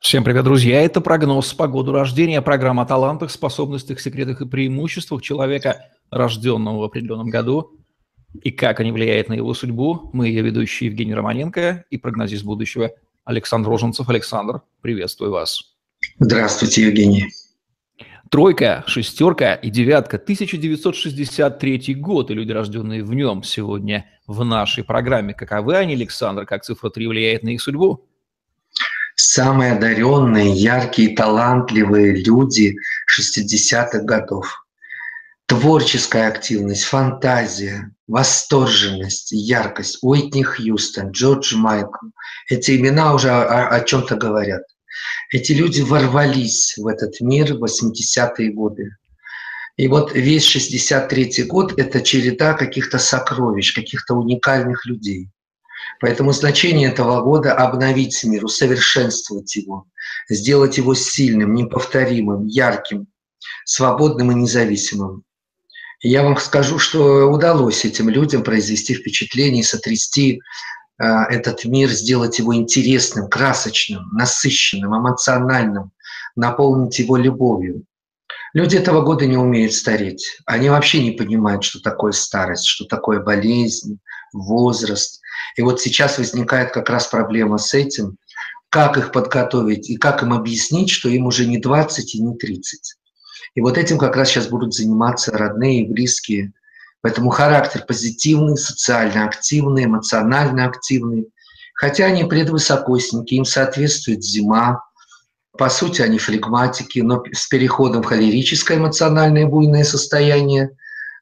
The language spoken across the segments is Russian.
Всем привет, друзья! Это прогноз по году рождения, программа о талантах, способностях, секретах и преимуществах человека, рожденного в определенном году, и как они влияют на его судьбу. Мы ее ведущие Евгений Романенко и прогнозист будущего Александр Роженцев. Александр, приветствую вас. Здравствуйте, Евгений. Тройка, шестерка и девятка. 1963 год, и люди, рожденные в нем, сегодня в нашей программе. Каковы они, Александр? Как цифра 3 влияет на их судьбу? Самые одаренные, яркие, талантливые люди 60-х годов. Творческая активность, фантазия, восторженность, яркость. Уитни Хьюстон, Джордж Майкл. Эти имена уже о, о чем-то говорят. Эти люди ворвались в этот мир в 80-е годы. И вот весь 63-й год – это череда каких-то сокровищ, каких-то уникальных людей. Поэтому значение этого года – обновить мир, усовершенствовать его, сделать его сильным, неповторимым, ярким, свободным и независимым. И я вам скажу, что удалось этим людям произвести впечатление сотрясти э, этот мир, сделать его интересным, красочным, насыщенным, эмоциональным, наполнить его любовью. Люди этого года не умеют стареть. Они вообще не понимают, что такое старость, что такое болезнь, возраст, и вот сейчас возникает как раз проблема с этим, как их подготовить и как им объяснить, что им уже не 20 и не 30. И вот этим как раз сейчас будут заниматься родные и близкие. Поэтому характер позитивный, социально активный, эмоционально активный. Хотя они предвысокосники, им соответствует зима. По сути, они флегматики, но с переходом в холерическое эмоциональное буйное состояние,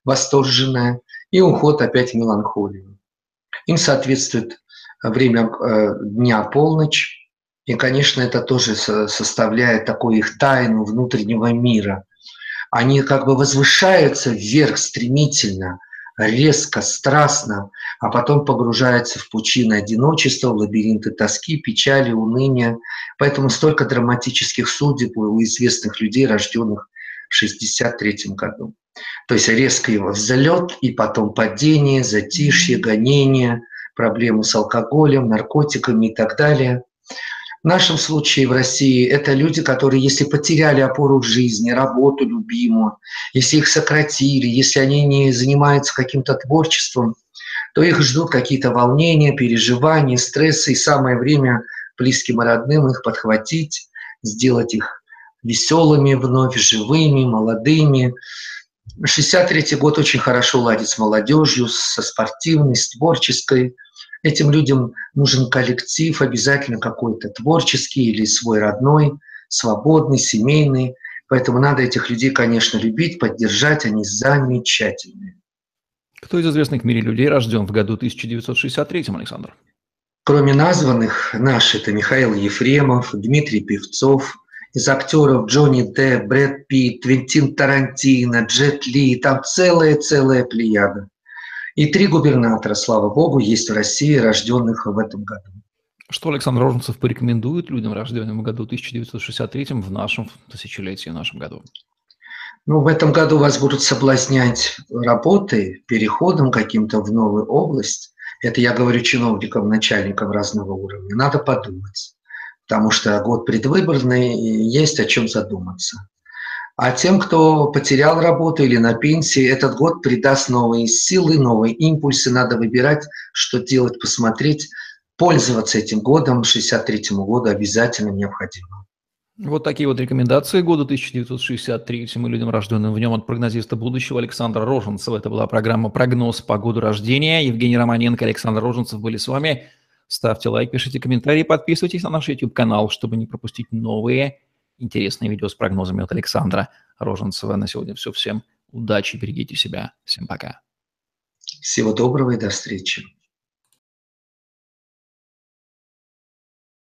восторженное, и уход опять в меланхолию. Им соответствует время э, дня полночь, и, конечно, это тоже составляет такую их тайну внутреннего мира. Они как бы возвышаются вверх стремительно, резко, страстно, а потом погружаются в пучины одиночества, в лабиринты тоски, печали, уныния. Поэтому столько драматических судеб у известных людей, рожденных в 1963 году. То есть резко его взлет и потом падение, затишье, гонение, проблемы с алкоголем, наркотиками и так далее. В нашем случае в России это люди, которые, если потеряли опору в жизни, работу любимую, если их сократили, если они не занимаются каким-то творчеством, то их ждут какие-то волнения, переживания, стрессы, и самое время близким и родным их подхватить, сделать их веселыми вновь, живыми, молодыми, 63 год очень хорошо ладит с молодежью, со спортивной, с творческой. Этим людям нужен коллектив, обязательно какой-то творческий или свой родной, свободный, семейный. Поэтому надо этих людей, конечно, любить, поддержать, они замечательные. Кто из известных в мире людей рожден в году 1963, Александр? Кроме названных, наши это Михаил Ефремов, Дмитрий Певцов – из актеров Джонни Депп, Брэд Питт, Твинтин Тарантино, Джет Ли, там целая-целая плеяда. И три губернатора, слава богу, есть в России, рожденных в этом году. Что Александр Роженцев порекомендует людям, рожденным в году 1963 в нашем тысячелетии, в нашем году? Ну, в этом году вас будут соблазнять работой, переходом каким-то в новую область. Это я говорю чиновникам, начальникам разного уровня. Надо подумать потому что год предвыборный, и есть о чем задуматься. А тем, кто потерял работу или на пенсии, этот год придаст новые силы, новые импульсы. Надо выбирать, что делать, посмотреть. Пользоваться этим годом, 63-му году обязательно необходимо. Вот такие вот рекомендации года 1963 мы людям, рожденным в нем от прогнозиста будущего Александра Роженцева. Это была программа «Прогноз по году рождения». Евгений Романенко, Александр Роженцев были с вами. Ставьте лайк, пишите комментарии, подписывайтесь на наш YouTube-канал, чтобы не пропустить новые интересные видео с прогнозами от Александра Роженцева. На сегодня все. Всем удачи, берегите себя. Всем пока. Всего доброго и до встречи.